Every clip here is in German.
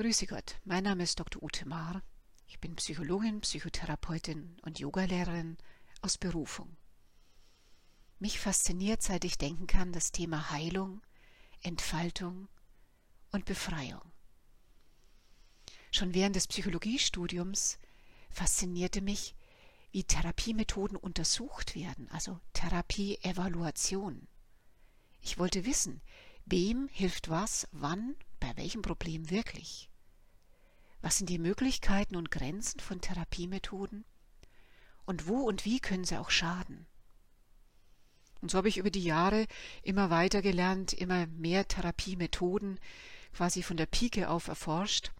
Grüße Gott, mein Name ist Dr. Ute Maar. Ich bin Psychologin, Psychotherapeutin und Yogalehrerin aus Berufung. Mich fasziniert, seit ich denken kann, das Thema Heilung, Entfaltung und Befreiung. Schon während des Psychologiestudiums faszinierte mich, wie Therapiemethoden untersucht werden, also Therapieevaluation. Ich wollte wissen, wem hilft was, wann, bei welchem Problem wirklich. Was sind die Möglichkeiten und Grenzen von Therapiemethoden? Und wo und wie können sie auch schaden? Und so habe ich über die Jahre immer weiter gelernt, immer mehr Therapiemethoden quasi von der Pike auf erforscht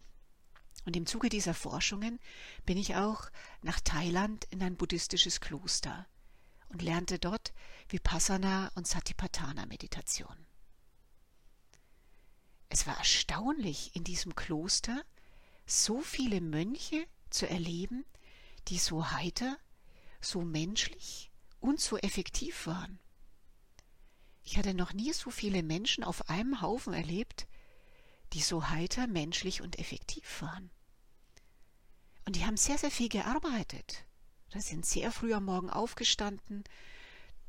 und im Zuge dieser Forschungen bin ich auch nach Thailand in ein buddhistisches Kloster und lernte dort Vipassana und Satipatthana Meditation. Es war erstaunlich, in diesem Kloster so viele Mönche zu erleben, die so heiter, so menschlich und so effektiv waren. Ich hatte noch nie so viele Menschen auf einem Haufen erlebt, die so heiter, menschlich und effektiv waren. Und die haben sehr, sehr viel gearbeitet. Die sind sehr früh am Morgen aufgestanden,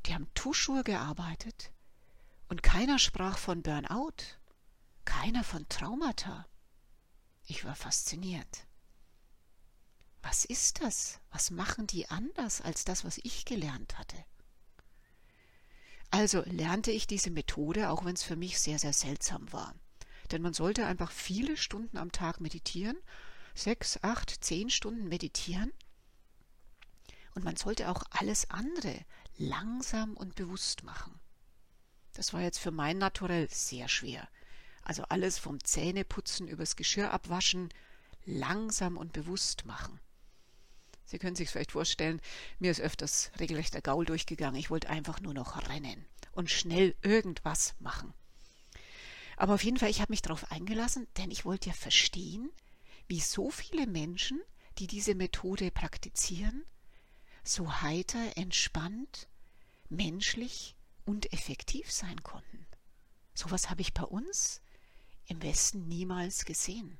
die haben Tuschur gearbeitet. Und keiner sprach von Burnout, keiner von Traumata. Ich war fasziniert. Was ist das? Was machen die anders als das, was ich gelernt hatte? Also lernte ich diese Methode, auch wenn es für mich sehr, sehr seltsam war. Denn man sollte einfach viele Stunden am Tag meditieren sechs, acht, zehn Stunden meditieren. Und man sollte auch alles andere langsam und bewusst machen. Das war jetzt für mein Naturell sehr schwer. Also alles vom Zähneputzen übers Geschirr abwaschen, langsam und bewusst machen. Sie können sich vielleicht vorstellen, mir ist öfters regelrecht der Gaul durchgegangen. Ich wollte einfach nur noch rennen und schnell irgendwas machen. Aber auf jeden Fall, ich habe mich darauf eingelassen, denn ich wollte ja verstehen, wie so viele Menschen, die diese Methode praktizieren, so heiter, entspannt, menschlich und effektiv sein konnten. Sowas habe ich bei uns im Westen niemals gesehen.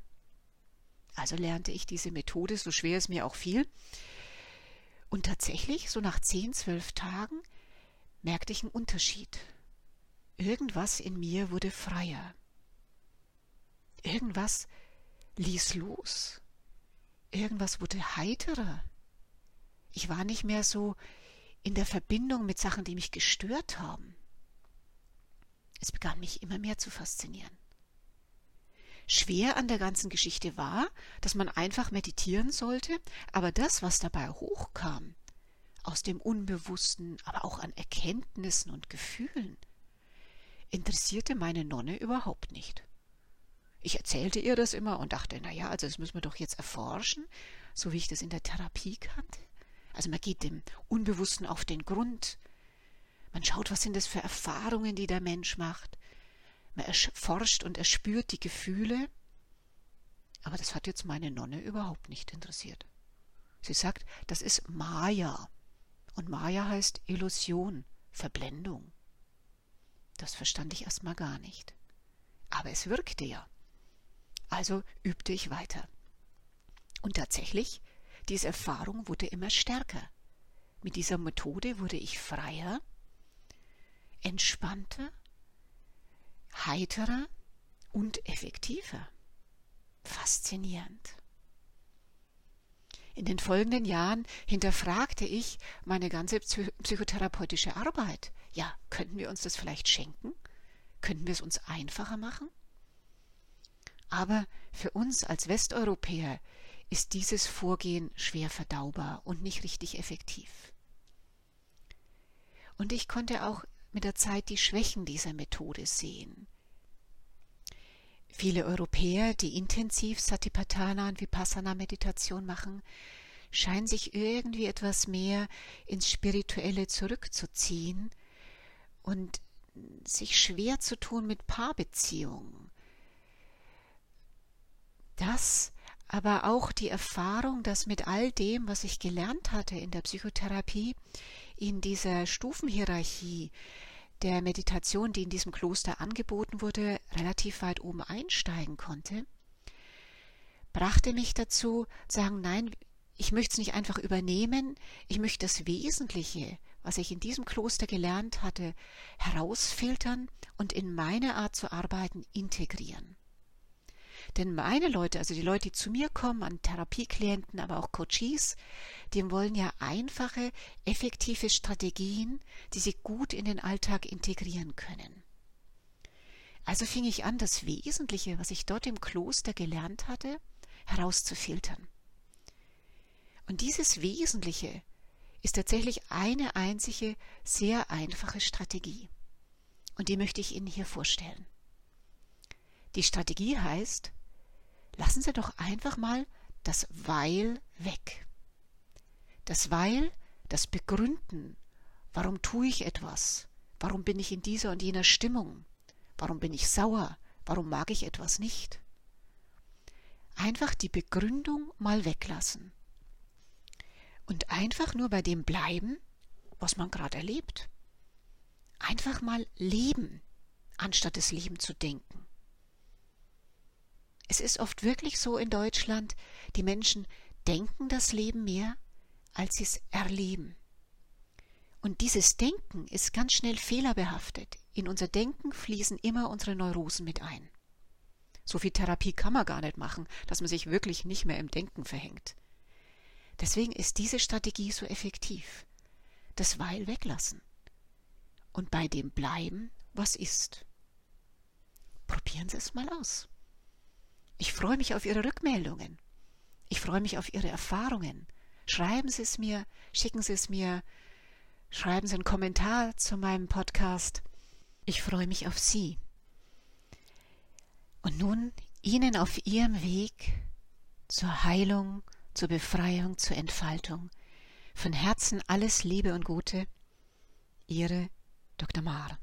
Also lernte ich diese Methode, so schwer es mir auch fiel. Und tatsächlich, so nach zehn, zwölf Tagen, merkte ich einen Unterschied. Irgendwas in mir wurde freier. Irgendwas ließ los. Irgendwas wurde heiterer. Ich war nicht mehr so in der Verbindung mit Sachen, die mich gestört haben. Es begann mich immer mehr zu faszinieren. Schwer an der ganzen Geschichte war, dass man einfach meditieren sollte, aber das, was dabei hochkam, aus dem Unbewussten, aber auch an Erkenntnissen und Gefühlen, interessierte meine Nonne überhaupt nicht. Ich erzählte ihr das immer und dachte, na ja, also das müssen wir doch jetzt erforschen, so wie ich das in der Therapie kannte. Also man geht dem Unbewussten auf den Grund. Man schaut, was sind das für Erfahrungen, die der Mensch macht. Man erforscht und erspürt die Gefühle. Aber das hat jetzt meine Nonne überhaupt nicht interessiert. Sie sagt, das ist Maya. Und Maya heißt Illusion, Verblendung. Das verstand ich erstmal gar nicht. Aber es wirkte ja. Also übte ich weiter. Und tatsächlich, diese Erfahrung wurde immer stärker. Mit dieser Methode wurde ich freier, entspannter, heiterer und effektiver. Faszinierend. In den folgenden Jahren hinterfragte ich meine ganze psychotherapeutische Arbeit. Ja, könnten wir uns das vielleicht schenken? Könnten wir es uns einfacher machen? Aber für uns als Westeuropäer ist dieses Vorgehen schwer verdaubar und nicht richtig effektiv. Und ich konnte auch mit der Zeit die Schwächen dieser Methode sehen. Viele Europäer, die intensiv Satipatthana und Vipassana Meditation machen, scheinen sich irgendwie etwas mehr ins Spirituelle zurückzuziehen und sich schwer zu tun mit Paarbeziehungen das aber auch die Erfahrung, dass mit all dem, was ich gelernt hatte in der Psychotherapie, in dieser Stufenhierarchie der Meditation, die in diesem Kloster angeboten wurde, relativ weit oben einsteigen konnte, brachte mich dazu, zu sagen, nein, ich möchte es nicht einfach übernehmen, ich möchte das Wesentliche, was ich in diesem Kloster gelernt hatte, herausfiltern und in meine Art zu arbeiten integrieren. Denn meine Leute, also die Leute, die zu mir kommen, an Therapieklienten, aber auch Coaches, die wollen ja einfache, effektive Strategien, die sie gut in den Alltag integrieren können. Also fing ich an, das Wesentliche, was ich dort im Kloster gelernt hatte, herauszufiltern. Und dieses Wesentliche ist tatsächlich eine einzige, sehr einfache Strategie. Und die möchte ich Ihnen hier vorstellen. Die Strategie heißt, lassen Sie doch einfach mal das Weil weg. Das Weil, das Begründen, warum tue ich etwas, warum bin ich in dieser und jener Stimmung, warum bin ich sauer, warum mag ich etwas nicht. Einfach die Begründung mal weglassen und einfach nur bei dem bleiben, was man gerade erlebt. Einfach mal leben, anstatt das Leben zu denken. Es ist oft wirklich so in Deutschland, die Menschen denken das Leben mehr, als sie es erleben. Und dieses Denken ist ganz schnell fehlerbehaftet. In unser Denken fließen immer unsere Neurosen mit ein. So viel Therapie kann man gar nicht machen, dass man sich wirklich nicht mehr im Denken verhängt. Deswegen ist diese Strategie so effektiv. Das Weil weglassen. Und bei dem bleiben, was ist. Probieren Sie es mal aus. Ich freue mich auf Ihre Rückmeldungen. Ich freue mich auf Ihre Erfahrungen. Schreiben Sie es mir, schicken Sie es mir, schreiben Sie einen Kommentar zu meinem Podcast. Ich freue mich auf Sie. Und nun Ihnen auf Ihrem Weg zur Heilung, zur Befreiung, zur Entfaltung. Von Herzen alles Liebe und Gute. Ihre Dr. Maar.